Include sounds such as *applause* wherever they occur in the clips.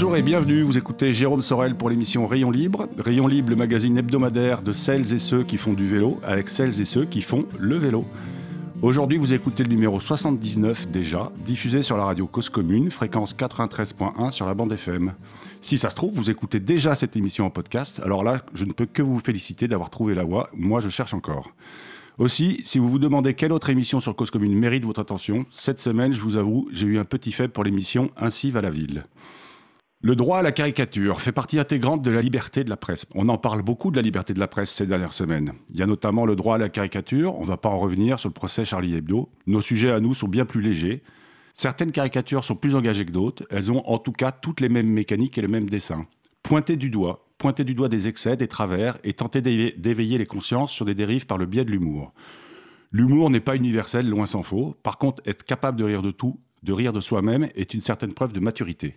Bonjour et bienvenue, vous écoutez Jérôme Sorel pour l'émission Rayon Libre. Rayon Libre, le magazine hebdomadaire de celles et ceux qui font du vélo, avec celles et ceux qui font le vélo. Aujourd'hui, vous écoutez le numéro 79 déjà, diffusé sur la radio Cause Commune, fréquence 93.1 sur la bande FM. Si ça se trouve, vous écoutez déjà cette émission en podcast, alors là, je ne peux que vous féliciter d'avoir trouvé la voie, moi je cherche encore. Aussi, si vous vous demandez quelle autre émission sur Cause Commune mérite votre attention, cette semaine, je vous avoue, j'ai eu un petit faible pour l'émission Ainsi va la ville. Le droit à la caricature fait partie intégrante de la liberté de la presse. On en parle beaucoup de la liberté de la presse ces dernières semaines. Il y a notamment le droit à la caricature, on ne va pas en revenir sur le procès Charlie Hebdo. Nos sujets à nous sont bien plus légers. Certaines caricatures sont plus engagées que d'autres, elles ont en tout cas toutes les mêmes mécaniques et le même dessin. Pointer du doigt, pointer du doigt des excès, des travers et tenter d'éveiller les consciences sur des dérives par le biais de l'humour. L'humour n'est pas universel, loin s'en faut. Par contre, être capable de rire de tout, de rire de soi-même, est une certaine preuve de maturité.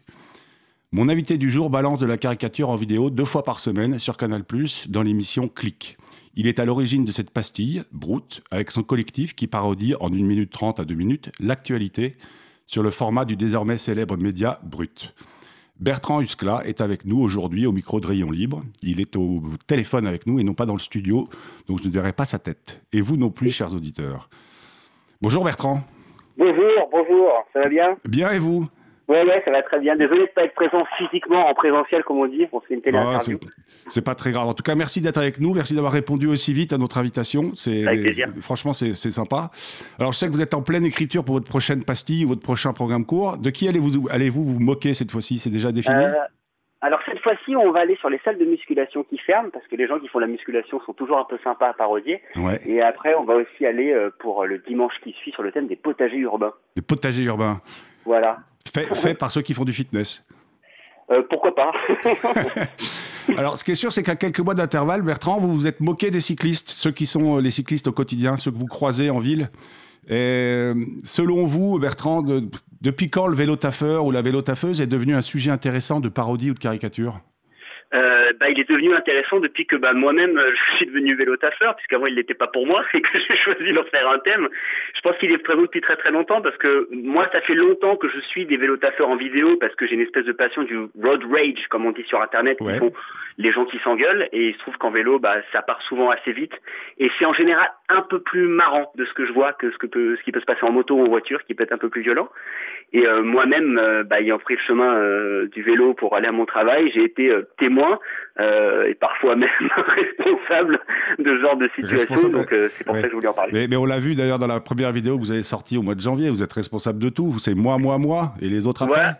Mon invité du jour balance de la caricature en vidéo deux fois par semaine sur Canal+, dans l'émission Click. Il est à l'origine de cette pastille, Brute, avec son collectif qui parodie en 1 minute 30 à 2 minutes l'actualité sur le format du désormais célèbre média Brut. Bertrand Huskla est avec nous aujourd'hui au micro de Rayon Libre. Il est au téléphone avec nous et non pas dans le studio, donc je ne verrai pas sa tête. Et vous non plus, chers auditeurs. Bonjour Bertrand. Bonjour, bonjour, ça va bien? Bien et vous? Ouais, ouais, ça va très bien. Désolé de pas être présent physiquement en présentiel, comme on dit. On fait une télé ah, c'est pas très grave. En tout cas, merci d'être avec nous. Merci d'avoir répondu aussi vite à notre invitation. C'est franchement, c'est sympa. Alors, je sais que vous êtes en pleine écriture pour votre prochaine pastille ou votre prochain programme court. De qui allez-vous allez-vous vous moquer cette fois-ci? C'est déjà défini? Euh, Alors cette fois-ci, on va aller sur les salles de musculation qui ferment parce que les gens qui font la musculation sont toujours un peu sympas à parodier. Et après, on va aussi aller euh, pour le dimanche qui suit sur le thème des potagers urbains. Des potagers urbains. Voilà. Fait, par ceux qui font du fitness. Euh, pourquoi pas *laughs* *laughs* Alors, ce qui est sûr, c'est qu'à quelques mois d'intervalle, Bertrand, vous vous êtes moqué des cyclistes, ceux qui sont euh, les cyclistes au quotidien, ceux que vous croisez en ville. Et, euh, selon vous, Bertrand, depuis quand le vélo taffeur ou la vélo taffeuse est devenu un sujet intéressant de parodie ou de caricature? Euh, bah, il est devenu intéressant depuis que bah, moi-même euh, *laughs* je suis devenu vélo taffeur, puisqu'avant il n'était pas pour moi *laughs* et que j'ai choisi d'en faire un thème. Je pense qu'il est présent depuis très très longtemps parce que moi ça fait longtemps que je suis des vélo taffeurs en vidéo parce que j'ai une espèce de passion du road rage comme on dit sur internet qui font les gens qui s'engueulent et il se trouve qu'en vélo bah, ça part souvent assez vite et c'est en général un peu plus marrant de ce que je vois que ce, que peut, ce qui peut se passer en moto ou en voiture qui peut être un peu plus violent. Et euh, moi-même, euh, bah, ayant pris le chemin euh, du vélo pour aller à mon travail, j'ai été témoin et parfois même *laughs* responsable de ce genre de situation. Donc c'est pour ça que je voulais en parler. Mais, mais on l'a vu d'ailleurs dans la première vidéo que vous avez sortie au mois de janvier. Vous êtes responsable de tout. C'est moi, moi, moi et les autres après.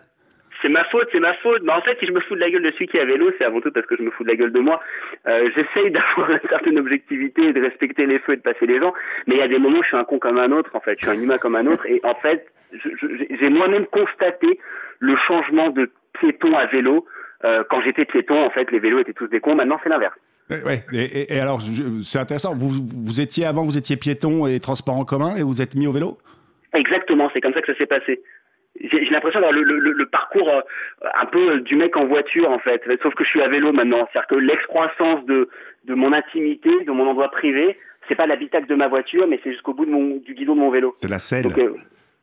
C'est ma faute, c'est ma faute. Mais en fait, si je me fous de la gueule de celui qui a vélo, c'est avant tout parce que je me fous de la gueule de moi. Euh, J'essaye *laughs* d'avoir une certaine objectivité, de respecter les feux et de passer les gens. Mais il y a des moments où je suis un con comme un autre, en fait. Je suis un humain comme un autre. Et en fait, j'ai moi-même constaté le changement de piéton à vélo. Euh, quand j'étais piéton, en fait, les vélos étaient tous des cons. Maintenant, c'est l'inverse. Ouais, et, et, alors, c'est intéressant. Vous, vous étiez avant, vous étiez piéton et transport en commun, et vous êtes mis au vélo? Exactement, c'est comme ça que ça s'est passé. J'ai l'impression d'avoir le, le, le, parcours euh, un peu du mec en voiture, en fait. Sauf que je suis à vélo maintenant. C'est-à-dire que l'excroissance de, de mon intimité, de mon endroit privé, c'est pas l'habitacle de ma voiture, mais c'est jusqu'au bout de mon, du guidon de mon vélo. C'est la selle. Euh,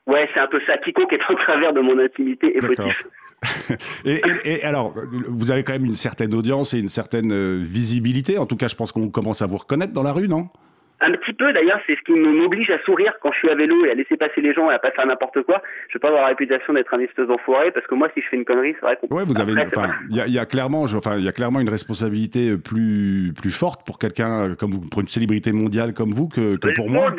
Ouais, c'est un peu ça. Quiconque est au travers de mon intimité est fautif. *laughs* et, et, alors, vous avez quand même une certaine audience et une certaine euh, visibilité. En tout cas, je pense qu'on commence à vous reconnaître dans la rue, non? Un petit peu d'ailleurs, c'est ce qui m'oblige à sourire quand je suis à vélo et à laisser passer les gens et à pas faire n'importe quoi. Je vais pas avoir la réputation d'être un espèce d'enfoiré parce que moi, si je fais une connerie, c'est vrai qu'on. Ouais, vous avez. Enfin, il y, y, a clairement, enfin, il y a clairement une responsabilité plus plus forte pour quelqu'un comme vous, pour une célébrité mondiale comme vous que, que pour moi.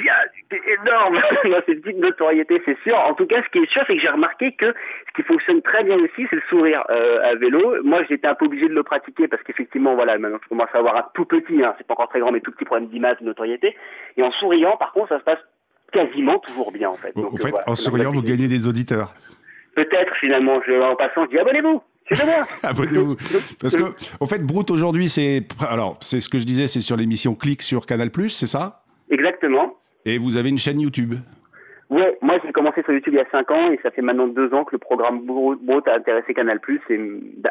C'est énorme. *laughs* c'est une petite notoriété, c'est sûr. En tout cas, ce qui est sûr, c'est que j'ai remarqué que ce qui fonctionne très bien aussi, c'est le sourire euh, à vélo. Moi, j'étais un peu obligé de le pratiquer parce qu'effectivement, voilà, maintenant, je commence à avoir un tout petit, hein, c'est pas encore très grand, mais tout petit problème d'image, de notoriété. Et en souriant, par contre, ça se passe quasiment toujours bien, en fait. Donc, fait, en souriant, vous gagnez des auditeurs. Peut-être, finalement. Je, en passant, je dis abonnez-vous. *laughs* Abonnez-vous. Parce que, en fait, Brute aujourd'hui, c'est, alors, c'est ce que je disais, c'est sur l'émission Click sur Canal+, c'est ça? Exactement. Et vous avez une chaîne YouTube Ouais, moi j'ai commencé sur YouTube il y a 5 ans et ça fait maintenant 2 ans que le programme Brut a intéressé Canal+. Et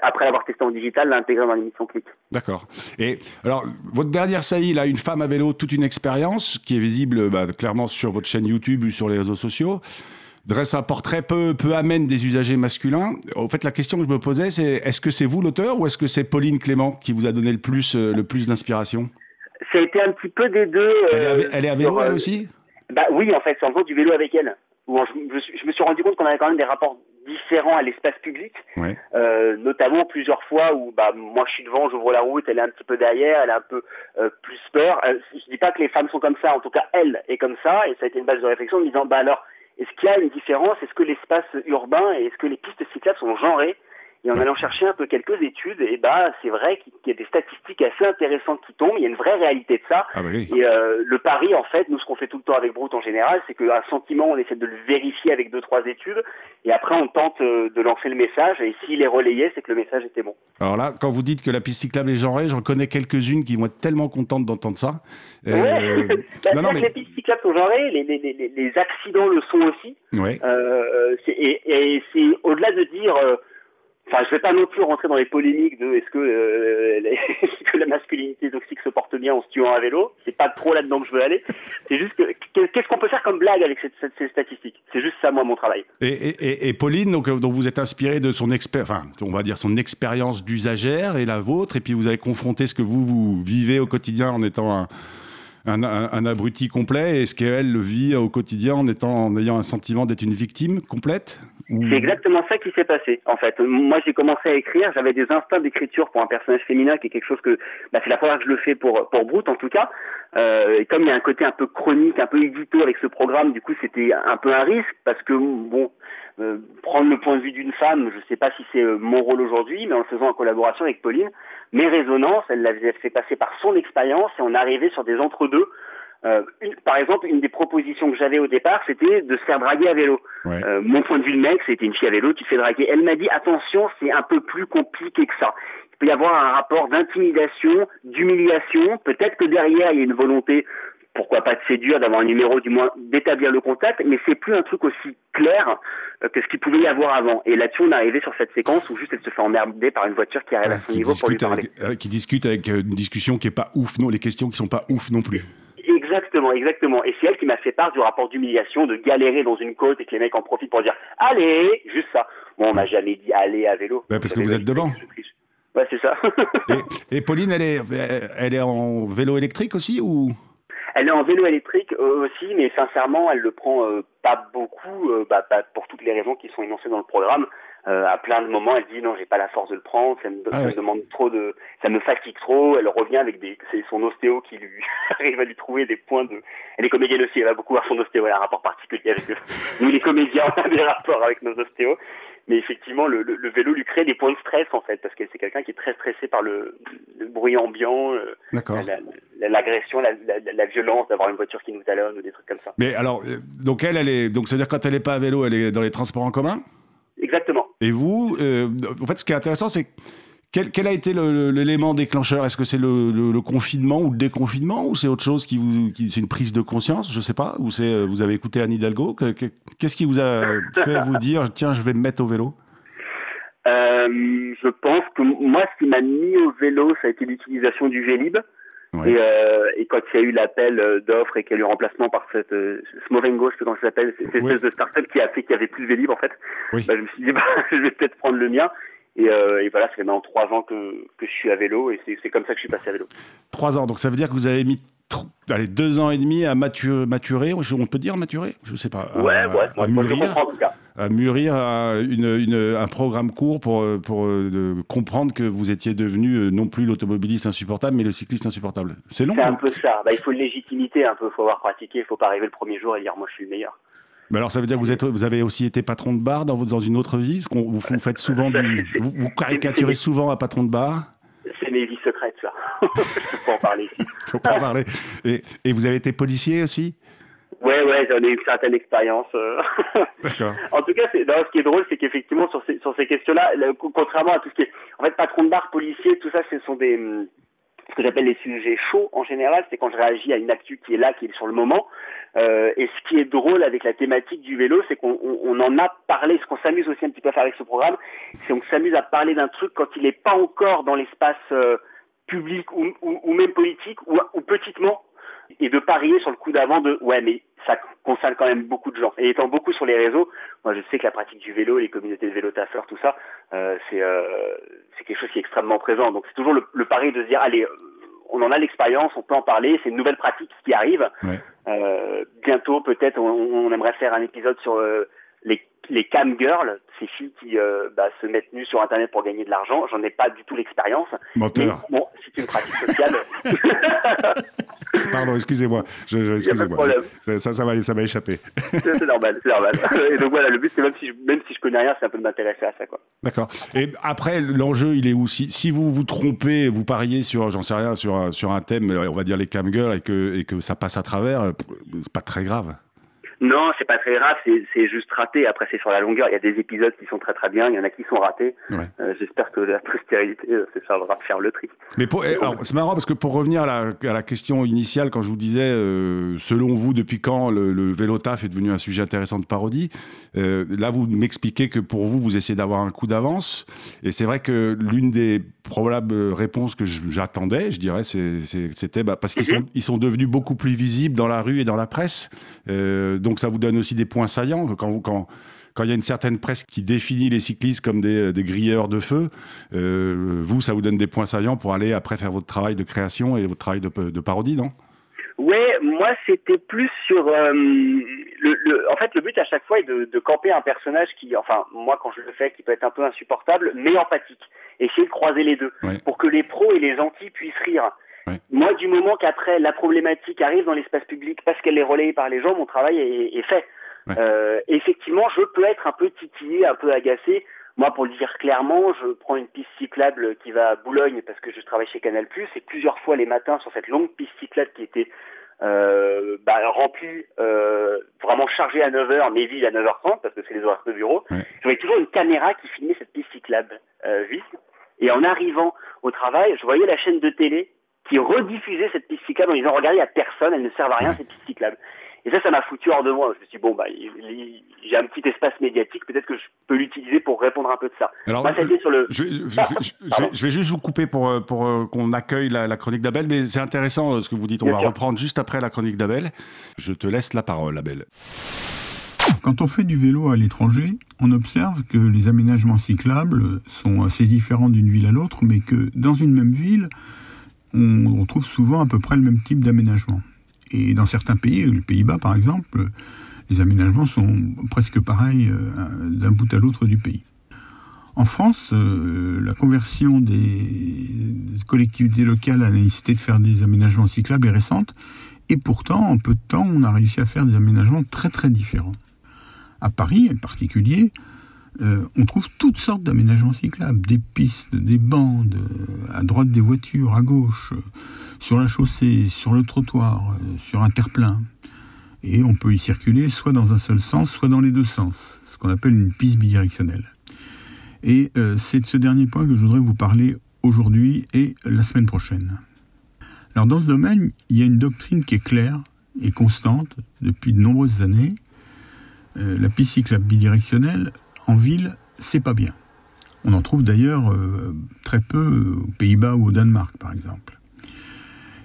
après avoir testé en digital, l'a intégré dans l'émission Click. D'accord. Et alors, votre dernière saillie, là, une femme à vélo, toute une expérience qui est visible bah, clairement sur votre chaîne YouTube ou sur les réseaux sociaux. dresse un portrait peu, peu amène des usagers masculins. En fait, la question que je me posais, c'est est-ce que c'est vous l'auteur ou est-ce que c'est Pauline Clément qui vous a donné le plus, le plus d'inspiration? Ça a été un petit peu des deux. elle, est à vélo, elle aussi bah oui, en fait, c'est en gros du vélo avec elle. je, me suis rendu compte qu'on avait quand même des rapports différents à l'espace public, euh, notamment plusieurs fois où bah, moi je suis devant, j'ouvre la route, elle est un petit peu derrière, elle a un peu euh, plus peur. Euh, je dis pas que les femmes sont comme ça, en tout cas elle est comme ça, et ça a été une base de réflexion en me disant bah alors est-ce qu'il y a une différence? Est-ce que l'espace urbain et est-ce que les pistes cyclables sont genrées? Et en allant chercher un peu quelques études, et bah c'est vrai qu'il y a des statistiques assez intéressantes qui tombent. Il y a une vraie réalité de ça. Ah bah oui. Et euh, le pari, en fait, nous ce qu'on fait tout le temps avec Brute en général, c'est qu'un sentiment, on essaie de le vérifier avec deux trois études, et après on tente euh, de lancer le message. Et s'il est relayé, c'est que le message était bon. Alors là, quand vous dites que la piste cyclable est genrée, j'en connais quelques-uunes qui vont être tellement contentes d'entendre ça. Euh... *laughs* bah, non, non, mais... Les pistes cyclables sont genrées, les, les, les, les, accidents le sont aussi. Ouais. Euh, et, et c'est au-delà de dire euh, Enfin, je vais pas non plus rentrer dans les polémiques de est-ce que, euh, *laughs* la masculinité toxique se porte bien en se tuant à vélo. C'est pas trop là-dedans que je veux aller. C'est juste que qu'est-ce qu'on peut faire comme blague avec ces statistiques? C'est juste ça, moi, mon travail. Et, Pauline, donc, euh, donc vous êtes inspiré de son expert, enfin, on va dire son expérience d'usagère et la vôtre, et puis vous avez confronté ce que vous vous vivez au quotidien en étant un un, abruti complet et ce qu'elle le vit au quotidien en, étant, en ayant un sentiment d'être une victime complète C'est exactement ça qui s'est passé, en fait. Moi, j'ai commencé à écrire, j'avais des instincts d'écriture pour un personnage féminin qui est quelque chose que, bah, c'est la première fois que je le fais pour, pour Brute, en tout cas. Euh, et comme il y a un côté un peu chronique, un peu édito avec ce programme, du coup, c'était un peu un risque parce que, bon, euh, prendre le point de vue d'une femme, je ne sais pas si c'est euh, mon rôle aujourd'hui, mais en le faisant en collaboration avec Pauline, mes résonances, elle l'avait fait passer par son expérience et on arrivait sur des entre-deux. Euh, par exemple, une des propositions que j'avais au départ, c'était de se faire draguer à vélo. Ouais. Euh, mon point de vue de mec, c'était une fille à vélo qui se fait draguer. Elle m'a dit, attention, c'est un peu plus compliqué que ça. Il peut y avoir un rapport d'intimidation, d'humiliation. Peut-être que derrière, il y a une volonté pourquoi pas de séduire, d'avoir un numéro, du moins d'établir le contact, mais c'est plus un truc aussi clair euh, que ce qu'il pouvait y avoir avant. Et là-dessus, on est arrivé sur cette séquence où juste elle se fait emmerder par une voiture qui arrive Ouais, à son niveau pour lui discute parler. avec, euh, qui discute avec euh, une discussion qui est pas ouf, non, les questions qui sont pas ouf non plus. Exactement, exactement. Et c'est elle qui m'a fait part du rapport d'humiliation, de galérer dans une côte et que les mecs en profitent pour dire allez, juste ça. Bon, on m'a jamais dit allez à vélo. Ouais, parce que vous êtes devant. Ouais, c'est ça. Et, et Pauline, elle est, elle est en vélo électrique aussi ou? Elle est en vélo électrique euh, aussi, mais sincèrement, elle le prend euh, pas beaucoup, euh, bah, bah, pour toutes les raisons qui sont énoncées dans le programme. Euh, à plein de moments, elle dit non, j'ai pas la force de le prendre, ça me, Ah ça me ouais. demande trop de, ça me fatigue trop. Elle revient avec des, c'est son ostéo qui lui *laughs* arrive à lui trouver des points de. Elle est comédienne aussi, elle va beaucoup voir son ostéo, elle a un rapport particulier avec eux. Nous, les comédiens, on *laughs* a des rapports avec nos ostéos. Mais effectivement, le, le- le vélo lui crée des points de stress en fait, parce que c'est quelqu'un qui est très stressé par le, le bruit ambiant, euh, D'accord. la- la- l'agression, la, la- la violence d'avoir une voiture qui nous talonne ou des trucs comme ça. Mais alors, euh, donc elle, elle est, donc c'est à dire quand elle est pas à vélo, elle est dans les transports en commun? Exactement. Et vous, euh, en fait, ce qui est intéressant, c'est quel, quel a été l'élément déclencheur? Est-ce que c'est le, le- le confinement ou le déconfinement ou c'est autre chose qui vous, qui, c'est une prise de conscience? Je sais pas. Ou c'est euh, vous avez écouté Anne Hidalgo? Que- que- Qu'est-ce qui vous a fait vous dire tiens, je vais me mettre au vélo Euh, je pense que moi, ce qui m'a mis au vélo, ça a été l'utilisation du Vélib. Ouais. Et, euh, et quand il y a eu l'appel euh, d'offres et qu'il y a eu le remplacement par cette euh, Smovengo, je sais pas comment ça s'appelle, cette espèce de start-up qui a fait qu'il y avait plus de Vélib en fait, Oui. bah, je me suis dit *laughs* bah, je vais peut-être prendre le mien. Et, euh, et voilà, ça fait maintenant trois ans que, que je suis à vélo et c'est comme ça que je suis passé à vélo. Trois ans. Donc ça veut dire que vous avez mis allez, deux ans et demi à matu- maturer. je- On peut dire maturer? Je sais pas. à- ouais, ouais, à moi, moi, je mûrir? comprends en tout cas. à mûrir à une, une- un programme court pour, euh, pour euh, de comprendre que vous étiez devenu euh, non plus l'automobiliste insupportable, mais le cycliste insupportable. C'est long. C'est un hein? peu ça. Bah, il faut une légitimité un peu, il faut avoir pratiqué, il faut pas arriver le premier jour et dire moi je suis le meilleur. Mais alors ça veut dire que vous, êtes, vous avez aussi été patron de bar dans, une autre vie? Parce qu'on vous, vous faites souvent du, vous, vous caricaturez souvent à patron de bar? C'est mes vies secrètes ça. *laughs* je peux pas en parler ici. *laughs* Faut pas en parler. Et, et vous avez été policier aussi? Ouais, ouais, j'en ai eu une certaine expérience. euh. *laughs* D'accord. en tout cas, c'est, non, ce qui est drôle, c'est qu'effectivement, sur ces, sur ces questions-là, le- contrairement à tout ce qui est... En fait, patron de bar, policier, tout ça, ce sont des... Ce que j'appelle les sujets chauds, en général, c'est quand je réagis à une actu qui est là, qui est sur le moment. Euh, et ce qui est drôle avec la thématique du vélo, c'est qu'on on, on en a parlé, ce qu'on s'amuse aussi un petit peu à faire avec ce programme, c'est qu'on s'amuse à parler d'un truc quand il n'est pas encore dans l'espace euh, public ou, ou, ou même politique, ou, ou petitement, et de parier sur le coup d'avant de ouais mais ça concerne quand même beaucoup de gens. Et étant beaucoup sur les réseaux, moi je sais que la pratique du vélo, les communautés de vélo taffeurs, tout ça, euh, c'est euh, c'est quelque chose qui est extrêmement présent. Donc c'est toujours le, le, pari de se dire, allez, on en a l'expérience, on peut en parler, c'est une nouvelle pratique qui arrive. Euh, bientôt peut-être, on, on, aimerait faire un épisode sur euh, les, les cam girls, ces filles qui euh, bah, se mettent nues sur Internet pour gagner de l'argent. J'en ai pas du tout l'expérience. Mais bon, c'est une pratique sociale. *laughs* *laughs* Pardon, excusez-moi. Je, je, excusez-moi. Ça, ça, ça, va, ça va échapper. c'est normal, c'est normal. *laughs* Et donc voilà, le but, c'est même si je, même si je connais rien, c'est un peu de m'intéresser à ça, quoi. D'accord. Et après, l'enjeu, il est où? Si, si vous vous trompez, vous pariez sur, j'en sais rien, sur, sur un thème, on va dire les cam girls, et que, et que ça passe à travers, c'est pas très grave. Non, c'est pas très grave, c'est juste raté. Après, c'est sur la longueur. Il y a des épisodes qui sont très très bien, il y en a qui sont ratés. Ouais. Euh, J'espère que la *laughs* postérité se chargera de faire le tri. Mais eh, c'est marrant parce que pour revenir à la, à la, question initiale, quand je vous disais, euh, selon vous, depuis quand le, le, vélo taf est devenu un sujet intéressant de parodie, euh, là vous m'expliquez que pour vous, vous essayez d'avoir un coup d'avance. Et c'est vrai que l'une des probables réponses que j'attendais, je dirais, c'était bah, parce qu'ils sont, ils sont devenus beaucoup plus visibles dans la rue et dans la presse. Donc ça vous donne aussi des points saillants quand quand quand il y a une certaine presse qui définit les cyclistes comme des, des grilleurs de feu, euh, vous, ça vous donne des points saillants pour aller après faire votre travail de création et votre travail de, de parodie, non? Ouais, moi c'était plus sur euh, le, le, en fait le but à chaque fois est de, de, camper un personnage qui, enfin moi quand je le fais, qui peut être un peu insupportable, mais empathique. Essayer de croiser les deux ouais. pour que les pros et les anti puissent rire. Ouais. Moi, du moment qu'après la problématique arrive dans l'espace public parce qu'elle est relayée par les gens, mon travail est, est fait. Ouais. Euh, effectivement, je peux être un peu titillé, un peu agacé. Moi, pour le dire clairement, je prends une piste cyclable qui va à Boulogne parce que je travaille chez Canal+, et plusieurs fois les matins sur cette longue piste cyclable qui était euh, bah, remplie, euh, vraiment chargée à 9h, mais vide à 9h30 parce que c'est les horaires de bureau. Ouais. J'avais toujours une caméra qui filmait cette piste cyclable euh, vide. Et en arrivant au travail, je voyais la chaîne de télé qui rediffusait cette piste cyclable en disant regardez, il n'y a personne, elle ne sert à rien, cette piste cyclable. Et ça, ça m'a foutu hors de moi. Je me suis dit, bon, bah, j'ai un petit espace médiatique, peut-être que je peux l'utiliser pour répondre un peu de ça. Alors, moi, c'était sur le. Je, je, je, je, vais juste vous couper pour, euh, pour euh, qu'on accueille la, la chronique d'Abel, mais c'est intéressant euh, ce que vous dites. On Bien va sûr. reprendre juste après la chronique d'Abel. Je te laisse la parole, Abel. Quand on fait du vélo à l'étranger, on observe que les aménagements cyclables sont assez différents d'une ville à l'autre, mais que dans une même ville, on, trouve souvent à peu près le même type d'aménagement. Et dans certains pays, les Pays-Bas par exemple, les aménagements sont presque pareils euh, d'un bout à l'autre du pays. En France, euh, la conversion des collectivités locales à la nécessité de faire des aménagements cyclables est récente, et pourtant, en peu de temps, on a réussi à faire des aménagements très très différents. À Paris, en particulier, euh, on trouve toutes sortes d'aménagements cyclables, des pistes, des bandes, euh, à droite des voitures, à gauche, euh, sur la chaussée, sur le trottoir, sur un terre-plein. Et on peut y circuler soit dans un seul sens, soit dans les deux sens, ce qu'on appelle une piste bidirectionnelle. Et c'est de ce dernier point que je voudrais vous parler aujourd'hui et la semaine prochaine. Alors dans ce domaine, il y a une doctrine qui est claire et constante depuis de nombreuses années. La piste cyclable bidirectionnelle en ville, c'est pas bien. On en trouve d'ailleurs euh, très peu aux Pays-Bas ou au Danemark, par exemple.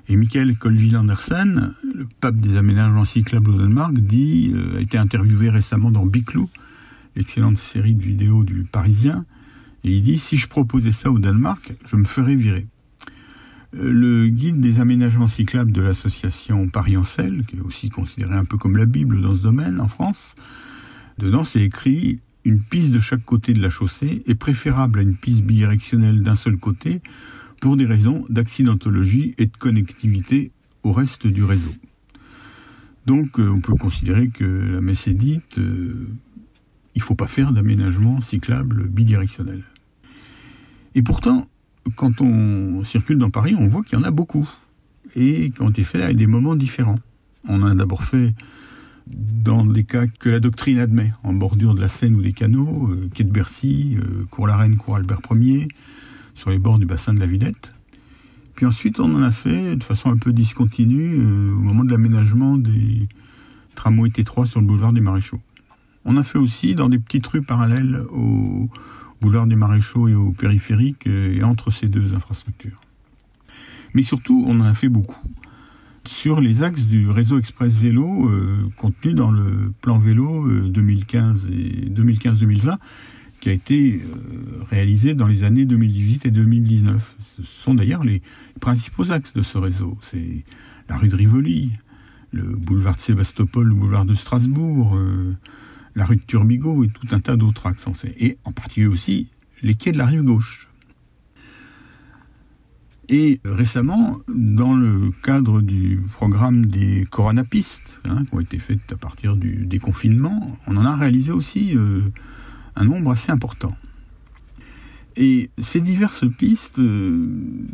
Et Michael Colville Andersen, le pape des aménagements cyclables au Danemark, euh, a été interviewé récemment dans Biclou, l'excellente série de vidéos du Parisien, et il dit si je proposais ça au Danemark, je me ferais virer. Euh, Le guide des aménagements cyclables de l'association Paris-Ancel, qui est aussi considéré un peu comme la Bible dans ce domaine en France, dedans c'est écrit une piste de chaque côté de la chaussée est préférable à une piste bidirectionnelle d'un seul côté pour des raisons d'accidentologie et de connectivité au reste du réseau. Donc euh, on peut considérer que la messe est dite, euh, il ne faut pas faire d'aménagement cyclable bidirectionnel. Et pourtant, quand on circule dans Paris, on voit qu'il y en a beaucoup. Et qui ont été faits à des moments différents. On a d'abord fait dans les cas que la doctrine admet, en bordure de la Seine ou des canaux, euh, quai de Bercy, euh, cours la Reine, cours Albert Ier, sur les bords du bassin de la Villette. Puis ensuite, on en a fait de façon un peu discontinue euh, au moment de l'aménagement des tramways T3 sur le boulevard des Maréchaux. On a fait aussi dans des petites rues parallèles au boulevard des Maréchaux et au périphérique et entre ces deux infrastructures. Mais surtout, on en a fait beaucoup sur les axes du réseau express vélo euh, contenu dans le plan vélo 2015 et 2015-2020 qui a été réalisé dans les années 2018 et 2019. Ce sont d'ailleurs les principaux axes de ce réseau. C'est la rue de Rivoli, le boulevard de Sébastopol, le boulevard de Strasbourg, la rue de Turbigo et tout un tas d'autres axes. Et en particulier aussi les quais de la rive gauche. Et récemment, dans le cadre du programme des coronapistes, hein, qui ont été faites à partir du déconfinement, on en a réalisé aussi euh, un nombre assez important. Et ces diverses pistes euh,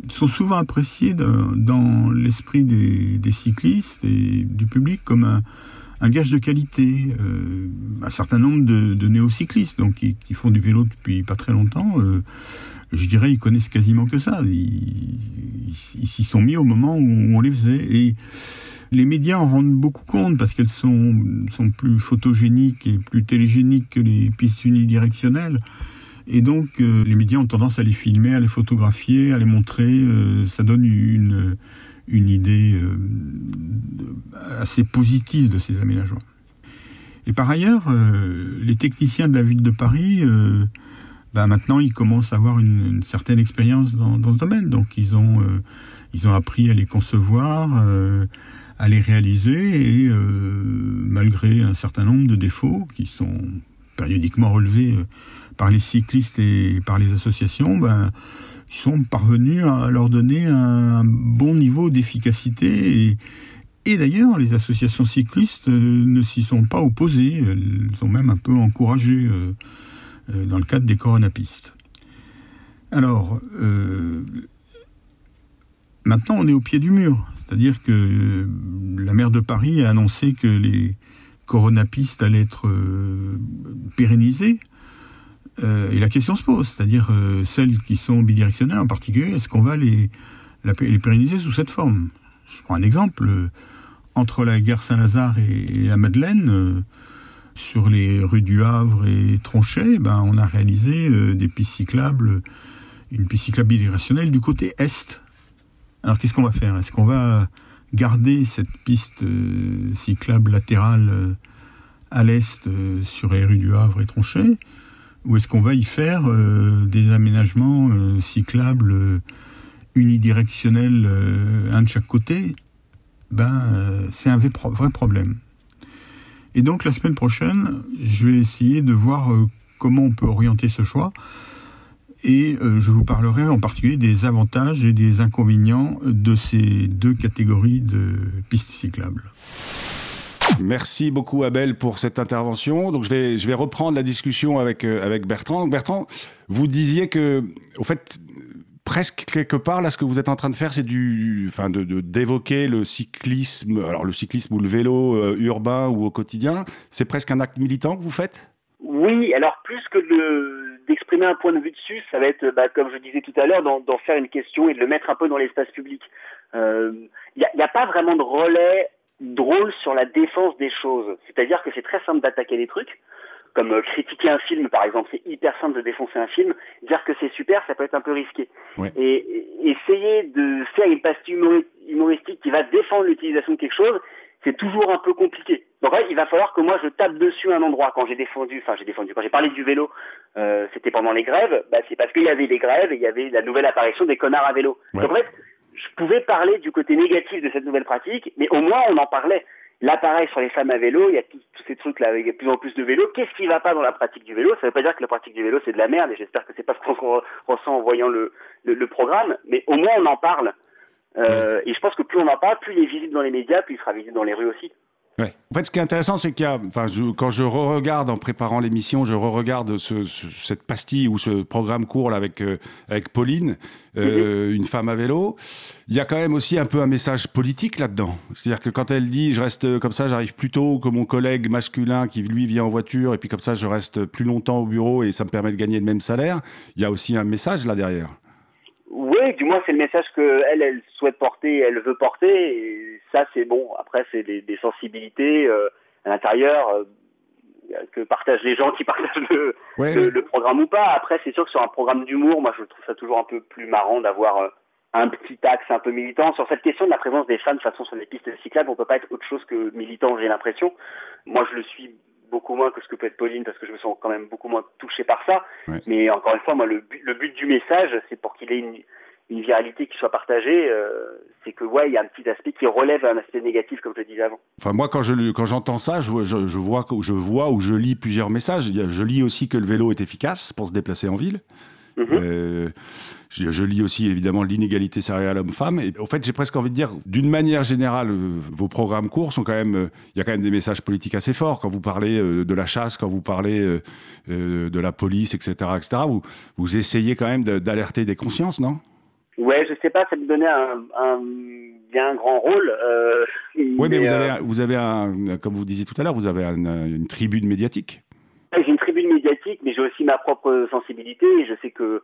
sont souvent appréciées dans, l'esprit des, cyclistes et du public comme un, un gage de qualité. Euh, un certain nombre de, de néocyclistes, donc qui, qui, font du vélo depuis pas très longtemps, euh, je dirais, ils connaissent quasiment que ça. Ils s'y sont mis au moment où on les faisait. Et les médias en rendent beaucoup compte parce qu'elles sont, sont plus photogéniques et plus télégéniques que les pistes unidirectionnelles. Et donc, euh, les médias ont tendance à les filmer, à les photographier, à les montrer. Euh, ça donne une, une idée euh, assez positive de ces aménagements. Et par ailleurs, euh, les techniciens de la ville de Paris, euh, ben maintenant, ils commencent à avoir une, certaine expérience dans, ce domaine. Donc, ils ont, ils ont appris à les concevoir, à les réaliser, et malgré un certain nombre de défauts qui sont périodiquement relevés par les cyclistes et par les associations, ben, ils sont parvenus à leur donner un bon niveau d'efficacité. Et, d'ailleurs, les associations cyclistes euh, ne s'y sont pas opposées. Elles ont même un peu encouragé euh, euh, dans le cadre des coronapistes. Alors, maintenant, on est au pied du mur. C'est-à-dire que la maire de Paris a annoncé que les coronapistes allaient être pérennisés. Euh, et la question se pose, c'est-à-dire euh, celles qui sont bidirectionnelles en particulier, est-ce qu'on va les, pérenniser sous cette forme? Je prends un exemple. Euh, entre la gare Saint-Lazare et, la Madeleine, sur les rues du Havre et Tronchet, ben, on a réalisé des pistes cyclables, une piste cyclable bidirectionnelle du côté est. Alors qu'est-ce qu'on va faire? Est-ce qu'on va garder cette piste cyclable latérale à l'est sur les rues du Havre et Tronchet? Ou est-ce qu'on va y faire euh, des aménagements euh, cyclables euh, unidirectionnels, un de chaque côté? Ben, c'est un vrai, problème. Et donc la semaine prochaine, je vais essayer de voir comment on peut orienter ce choix. Et je vous parlerai en particulier des avantages et des inconvénients de ces deux catégories de pistes cyclables. Merci beaucoup Abel pour cette intervention. Donc je vais, je vais reprendre la discussion avec, euh, avec Bertrand. Bertrand, vous disiez que, au fait, presque quelque part, là, ce que vous êtes en train de faire, c'est du, enfin, de, d'évoquer le cyclisme, alors le cyclisme ou le vélo euh, urbain ou au quotidien. C'est presque un acte militant que vous faites? Oui, alors plus que de, d'exprimer un point de vue dessus, ça va être, bah, comme je disais tout à l'heure, d'en, faire une question et de le mettre un peu dans l'espace public. Il euh, n'y a, a, pas vraiment de relais drôle sur la défense des choses. C'est-à-dire que c'est très simple d'attaquer des trucs, comme euh, critiquer un film par exemple, c'est hyper simple de défoncer un film. Dire que c'est super, ça peut être un peu risqué. Et, essayer de faire une pastille humoristique qui va défendre l'utilisation de quelque chose, c'est toujours un peu compliqué. Donc il va falloir que moi je tape dessus un endroit. Quand j'ai défendu, enfin j'ai défendu, quand j'ai parlé du vélo, euh, c'était pendant les grèves, bah, c'est parce qu'il y avait les grèves et il y avait la nouvelle apparition des connards à vélo. en fait, je pouvais parler du côté négatif de cette nouvelle pratique, mais au moins on en parlait. L'appareil sur les femmes à vélo, il y a tous ces trucs-là, avec de plus en plus de vélos. Qu'est-ce qui va pas dans la pratique du vélo? Ça ne veut pas dire que la pratique du vélo c'est de la merde, et j'espère que c'est pas ce qu'on ressent en voyant le, le, programme, mais au moins on en parle. Euh, et je pense que plus on en parle, plus il est visible dans les médias, plus il sera visible dans les rues aussi. En fait, ce qui est intéressant, c'est qu'il y a, enfin, quand je re-regarde en préparant l'émission, je re-regarde cette pastille ou ce programme court là, avec, euh, avec Pauline, euh, mhm. une femme à vélo. Il y a quand même aussi un peu un message politique là-dedans. C'est-à-dire que quand elle dit je reste comme ça, j'arrive plus tôt que mon collègue masculin qui lui vient en voiture, et puis comme ça je reste plus longtemps au bureau et ça me permet de gagner le même salaire, il y a aussi un message là derrière. Du moins c'est le message qu'elle, elle souhaite porter, elle veut porter. Et ça, c'est bon. Après, c'est des, sensibilités euh, à l'intérieur euh, que partagent les gens qui *laughs* partagent le, programme ou pas. Après, c'est sûr que sur un programme d'humour, moi, je trouve ça toujours un peu plus marrant d'avoir euh, un petit axe un peu militant. Sur cette question de la présence des femmes de façon sur les pistes cyclables, on peut pas être autre chose que militant, j'ai l'impression. Moi, je le suis beaucoup moins que ce que peut être Pauline parce que je me sens quand même beaucoup moins touché par ça. Mais encore une fois, moi, le but, le but du message, c'est pour qu'il ait une, une viralité qui soit partagée, euh, c'est que ouais, il y a un petit aspect qui relève un aspect négatif, comme je le disais avant. Enfin, moi, quand je quand j'entends ça, je, je, je, vois je vois ou je lis plusieurs messages. Je lis aussi que le vélo est efficace pour se déplacer en ville. Mhm. Euh, je, lis aussi évidemment l'inégalité salariale homme-femme. Et en fait, j'ai presque envie de dire, d'une manière générale, euh, vos programmes courts sont quand même, il y a quand même des messages politiques assez forts. Quand vous parlez de la chasse, quand vous parlez de la police, etc., etc., vous, vous essayez quand même d'alerter des consciences, non? Ouais, je sais pas, ça me donnait un, un bien grand rôle. oui, mais, vous avez, vous avez un, comme vous disiez tout à l'heure, vous avez une tribune médiatique. J'ai une tribune médiatique, mais j'ai aussi ma propre sensibilité. Et je sais que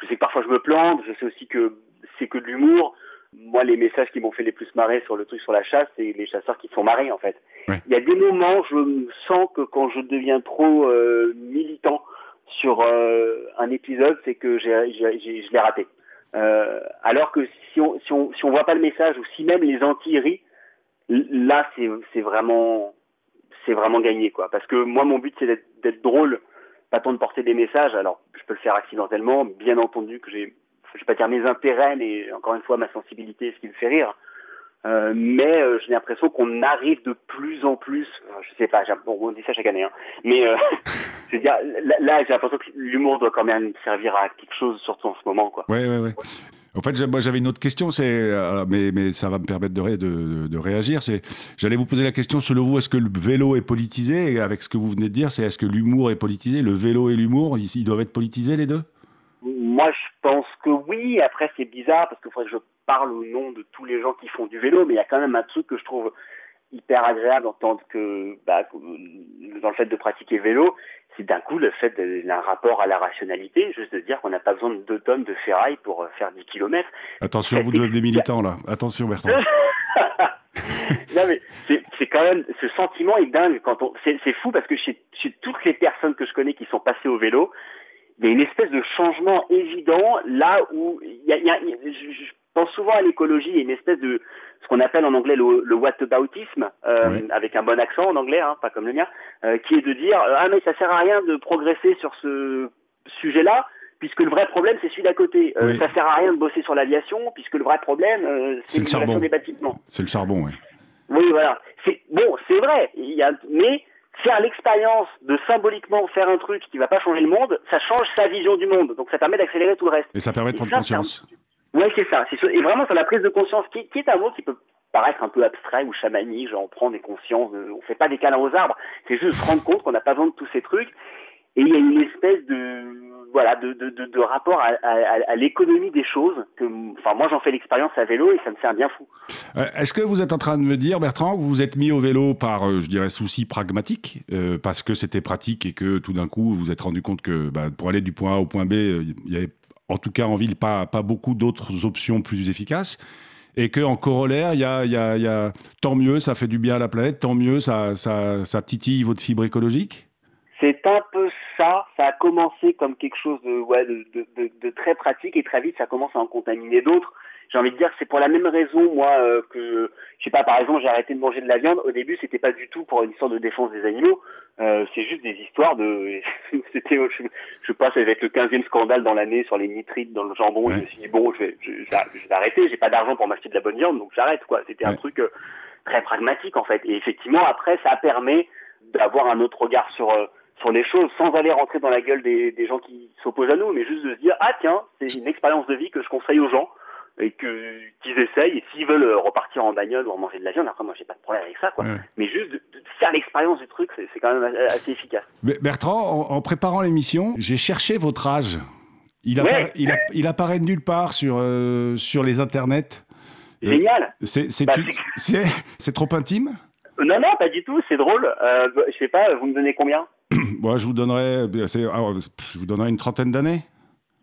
je sais que parfois je me plante. Je sais aussi que c'est que de l'humour. Moi, les messages qui m'ont fait les plus marrer sur le truc sur la chasse, c'est les chasseurs qui font marrer en fait. Il y a des moments, je sens que quand je deviens trop euh, militant sur euh, un épisode, c'est que je l'ai raté. Euh, alors que si on, si voit pas le message ou si même les anti rient, là c'est vraiment vraiment gagné, quoi. Parce que moi, mon but, c'est d'être drôle, pas tant de porter des messages. Alors, je peux le faire accidentellement, bien entendu que j'ai, je vais pas dire mes intérêts, mais encore une fois, ma sensibilité, ce qui me fait rire. Euh, mais euh, j'ai l'impression qu'on arrive de plus en plus, je sais pas, on dit ça chaque année, hein, mais *laughs* euh, je veux dire, là, j'ai l'impression que l'humour doit quand même servir à quelque chose, surtout en ce moment, quoi. Ouais, ouais, ouais. En fait, moi j'avais une autre question, c'est, euh, mais, mais ça va me permettre de, de, de réagir. C'est, j'allais vous poser la question selon vous, est-ce que le vélo est politisé? Et avec ce que vous venez de dire, c'est est-ce que l'humour est politisé? Le vélo et l'humour, ils, doivent être politisés les deux? Moi, je pense que oui. Après, c'est bizarre parce qu'il faudrait que je parle au nom de tous les gens qui font du vélo, mais il y a quand même un truc que je trouve hyper agréable en tant que, bah, dans le fait de pratiquer le vélo, c'est d'un coup le fait d'un rapport à la rationalité, juste de dire qu'on n'a pas besoin de deux tonnes de ferraille pour euh, faire 10 km. Attention, vous devenez militants là. Attention, Bertrand. *laughs* non mais c'est quand même ce sentiment est dingue quand on c'est fou parce que chez, chez toutes les personnes que je connais qui sont passées au vélo, il y a une espèce de changement évident là où il y a, y a je, pense souvent à l'écologie, a une espèce de ce qu'on appelle en anglais le, le whataboutisme, euh, avec un bon accent en anglais, hein, pas comme le mien, euh, qui est de dire ah mais ça sert à rien de progresser sur ce sujet-là, puisque le vrai problème c'est celui d'à côté. Euh, Ça sert à rien de bosser sur l'aviation, puisque le vrai problème euh, c'est l'isolation des bâtiments. C'est le charbon, oui. Oui, voilà. C'est bon, c'est vrai. Il y a, mais faire l'expérience de symboliquement faire un truc qui va pas changer le monde, ça change sa vision du monde. Donc ça permet d'accélérer tout le reste. Et ça permet de prendre conscience. Oui, c'est ça. Et vraiment sur la prise de conscience, qui, est un mot qui peut paraître un peu abstrait ou chamanique, on prend des consciences, on fait pas des câlins aux arbres, c'est juste se rendre compte qu'on n'a pas besoin de tous ces trucs. Et il y a une espèce de voilà de, de, de, rapport à, l'économie des choses enfin moi j'en fais l'expérience à vélo et ça me fait un bien fou. Euh, Est-ce que vous êtes en train de me dire Bertrand que vous vous êtes mis au vélo par euh, je dirais souci pragmatique euh, parce que c'était pratique et que tout d'un coup vous vous êtes rendu compte que bah, pour aller du point A au point B il y avait en tout cas en ville, pas, pas beaucoup d'autres options plus efficaces. Et qu'en corollaire, y a, y, y a, tant mieux, ça fait du bien à la planète, tant mieux, ça, ça, ça titille votre fibre écologique? C'est un peu ça. Ça a commencé comme quelque chose de, ouais, de, de très pratique et très vite, ça commence à en contaminer d'autres j'ai envie de dire que c'est pour la même raison, moi, euh, que, je sais pas, par exemple, j'ai arrêté de manger de la viande. Au début, c'était pas du tout pour une histoire de défense des animaux. Euh, c'est juste des histoires de, *laughs* c'était, je, je sais pas, ça va être le 15e scandale dans l'année sur les nitrites dans le jambon. Ouais. Je me suis dit, bon, je vais, je, je vais arrêter. J'ai pas d'argent pour m'acheter de la bonne viande, donc j'arrête, quoi. C'était ouais. un truc euh, très pragmatique, en fait. Et effectivement, après, ça permet d'avoir un autre regard sur, euh, sur les choses sans aller rentrer dans la gueule des, des gens qui s'opposent à nous, mais juste de se dire, ah tiens, c'est une expérience de vie que je conseille aux gens et que qu'ils essayent et s'ils veulent repartir en bagnole ou en manger de la viande après moi j'ai pas de problème avec ça quoi. Ouais. mais juste de, de faire l'expérience du truc c'est quand même assez efficace. Bertrand en, en préparant l'émission j'ai cherché votre âge. Il, appara ouais. il, a, il, apparaît de nulle part sur euh, sur les internets. Génial. c'est c'est bah, *laughs* c'est trop intime? Non non pas du tout c'est drôle. Euh, je sais pas vous me donnez combien? *clears throat* Moi, je vous donnerais, je vous donnerais une trentaine d'années.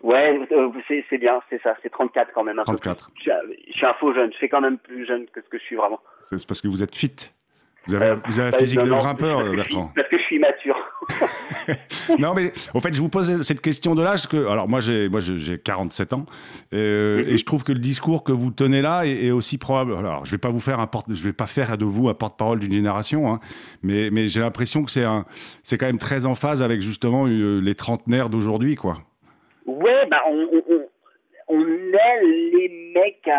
Ouais, euh, c'est bien, c'est ça, c'est 34 quand même. Un 34. Je suis, je suis, un faux jeune, je fais quand même plus jeune que ce que je suis vraiment. C'est parce que vous êtes fit. Vous avez, vous avez un physique de grimpeur, Bertrand. Parce que je suis mature. *laughs* non, mais en fait, je vous pose cette question de l'âge que, alors moi, j'ai, moi, j'ai 47 ans, euh, et je trouve que le discours que vous tenez là est, aussi probable. Alors, je vais pas vous faire un porte, je vais pas faire de vous un porte-parole d'une génération, hein, mais, mais j'ai l'impression que c'est un, c'est quand même très en phase avec justement euh, les trentenaires d'aujourd'hui, quoi. Ouais, bah on, est les mecs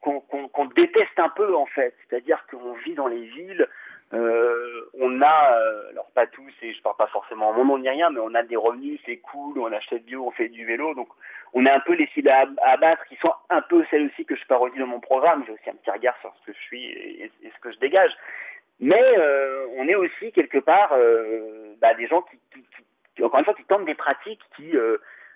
qu'on déteste un peu en fait, c'est-à-dire qu'on vit dans les villes euh, on a, euh, alors pas tous, et je parle pas forcément en mon nom ni rien, mais on a des revenus, c'est cool, on achète bio, on fait du vélo, donc on a un peu les cibles à, abattre qui sont un peu celles aussi que je parodie dans mon programme. J'ai aussi un petit regard sur ce que je suis et, ce que je dégage. Mais euh, on est aussi quelque part bah, des gens qui, encore une fois, qui tentent des pratiques qui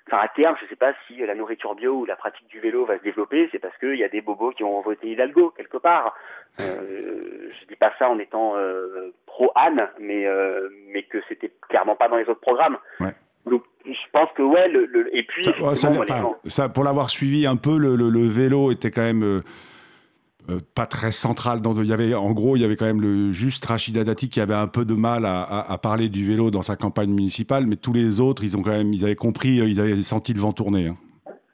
enfin à terme, je ne sais pas si la nourriture bio ou la pratique du vélo va se développer, c'est parce qu'il y a des bobos qui ont voté Hidalgo quelque part. Euh, je dis pas ça en étant euh, pro Anne, mais euh, mais que c'était clairement pas dans les autres programmes. Donc je pense que ouais, le, et puis ça, pour l'avoir suivi un peu, le, le, vélo était quand même euh, pas très central. Dans, il y avait, en gros, il y avait quand même le juste Rachida Dati qui avait un peu de mal à, parler du vélo dans sa campagne municipale, mais tous les autres, ils ont quand même, ils avaient compris, euh, ils avaient senti le vent tourner. Hein.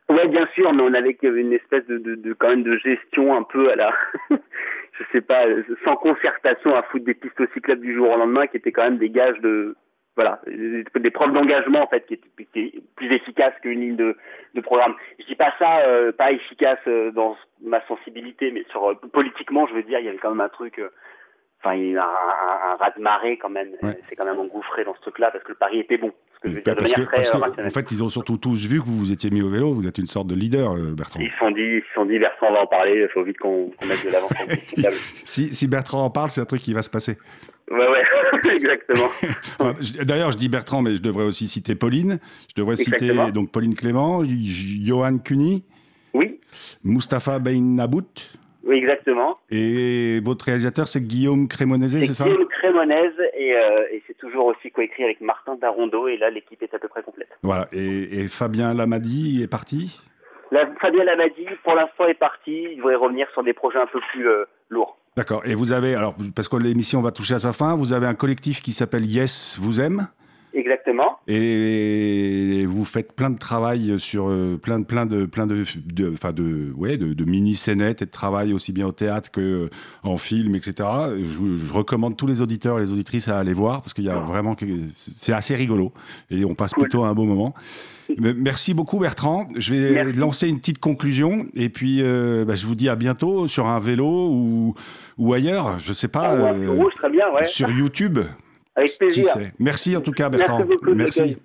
Oui, bien sûr, mais on avait une espèce de, de, quand même de gestion un peu à la, *laughs* je sais pas, sans concertation à foutre des pistes cyclables du jour au lendemain, qui étaient quand même des gages de, voilà, des preuves d'engagement en fait qui étaient, plus efficaces qu'une ligne de, de, programme. Je dis pas ça euh, pas efficace euh, dans ma sensibilité, mais sur euh, politiquement, je veux dire, il y avait quand même un truc, enfin, il y a un, un, raz de marée quand même. C'est quand même engouffré dans ce truc-là parce que le pari était bon. Parce que, en fait, ils ont surtout tous vu que vous vous étiez mis au vélo. Vous êtes une sorte de leader, Bertrand. Ils se sont dit, ils sont dit, Bertrand, va en parler. Il faut vite qu'on mette de l'avant. *laughs* si, si Bertrand en parle, c'est un truc qui va se passer. Ouais, ouais, *laughs* exactement. *laughs* D'ailleurs, je dis Bertrand, mais je devrais aussi citer Pauline. Je devrais citer donc Pauline Clément, Johan Cuny. Oui. Mustapha Beinabout. Oui, exactement. Et votre réalisateur, c'est Guillaume Crémonese, c'est ça? Guillaume Crémonese, et, euh, et c'est toujours aussi coécrit avec Martin Darondo, et là, l'équipe est à peu près complète. Voilà, et, Fabien Lamadi est parti? Fabien Lamadi, pour l'instant, est parti. Il devrait revenir sur des projets un peu plus euh, lourds. D'accord. Et vous avez, alors, parce que l'émission va toucher à sa fin, vous avez un collectif qui s'appelle Yes Vous Aime? Exactement. Et vous faites plein de travail sur euh, plein de plein de plein de de, enfin de, ouais, de, de mini scénettes et de travail aussi bien au théâtre que euh, en film, etc. Je, je, recommande tous les auditeurs et les auditrices à aller voir parce qu'il y a vraiment c'est assez rigolo et on passe plutôt un beau moment. *laughs* Merci beaucoup Bertrand. Je vais lancer une petite conclusion et puis euh, bah, je vous dis à bientôt sur un vélo ou, ou ailleurs, je sais pas, ah, euh, très bien, ouais. sur YouTube. Avec plaisir. Merci en tout cas Bertrand. Merci. Beaucoup, Merci.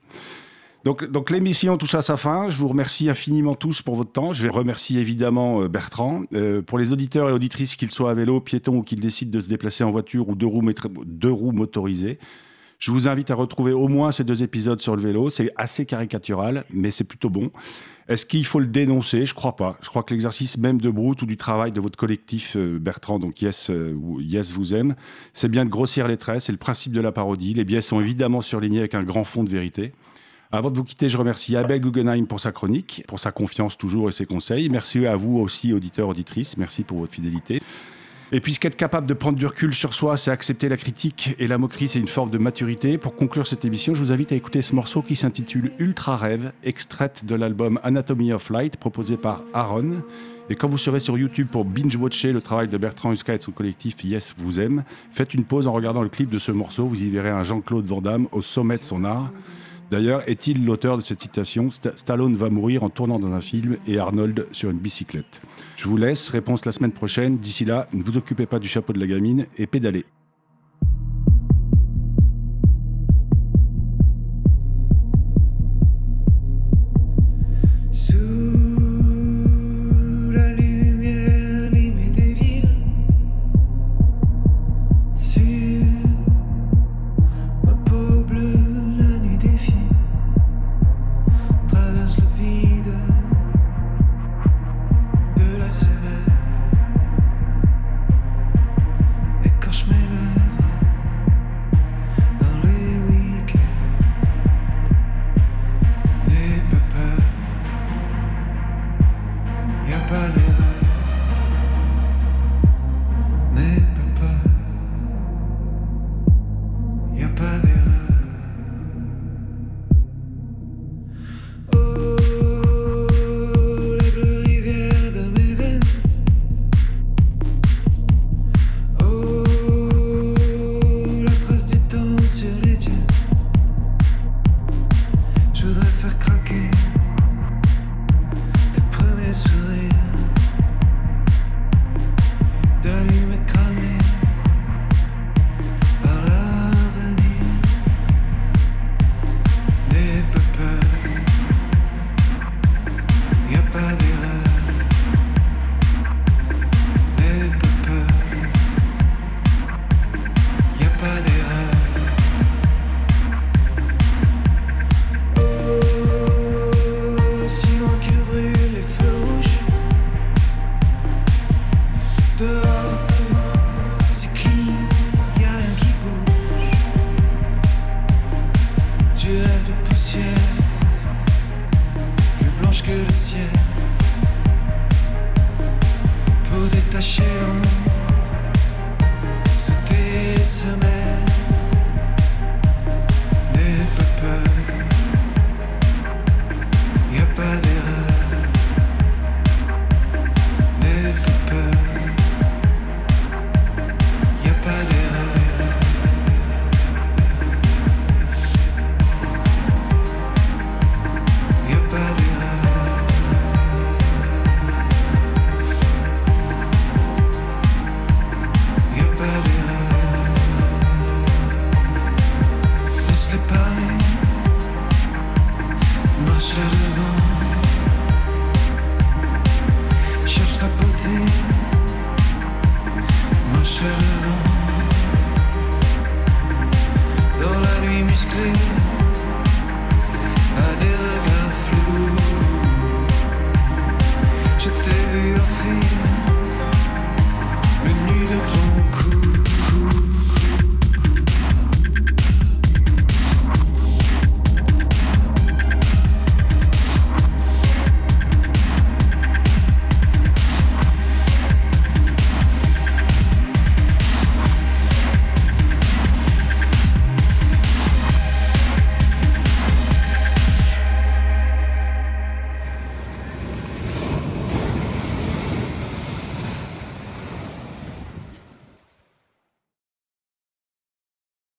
Donc, donc l'émission touche à sa fin. Je vous remercie infiniment tous pour votre temps. Je vais remercier évidemment euh, Bertrand. pour les auditeurs et auditrices, qu'ils soient à vélo, piétons ou qu'ils décident de se déplacer en voiture ou deux roues, deux roues motorisées, je vous invite à retrouver au moins ces deux épisodes sur le vélo. C'est assez caricatural, mais c'est plutôt bon. Est-ce qu'il faut le dénoncer? Je crois pas. Je crois que l'exercice même de Brute ou du travail de votre collectif euh, Bertrand, donc Yes, euh, yes vous aime, c'est bien de grossir les traits. C'est le principe de la parodie. Les biais sont évidemment surlignés avec un grand fond de vérité. Avant de vous quitter, je remercie Abel Guggenheim pour sa chronique, pour sa confiance toujours et ses conseils. Merci à vous aussi, auditeurs, auditrices. Merci pour votre fidélité. Et puisqu'être capable de prendre du recul sur soi, c'est accepter la critique et la moquerie, c'est une forme de maturité. Pour conclure cette émission, je vous invite à écouter ce morceau qui s'intitule Ultra Rêve, extraite de l'album Anatomy of Light, proposé par Aaron. Et quand vous serez sur YouTube pour binge-watcher le travail de Bertrand Huska et de son collectif Yes Vous Aime, faites une pause en regardant le clip de ce morceau. Vous y verrez un Jean-Claude Van Damme au sommet de son art. D'ailleurs, est-il l'auteur de cette citation Stallone va mourir en tournant dans un film et Arnold sur une bicyclette. Je vous laisse, réponse la semaine prochaine. D'ici là, ne vous occupez pas du chapeau de la gamine et pédalez.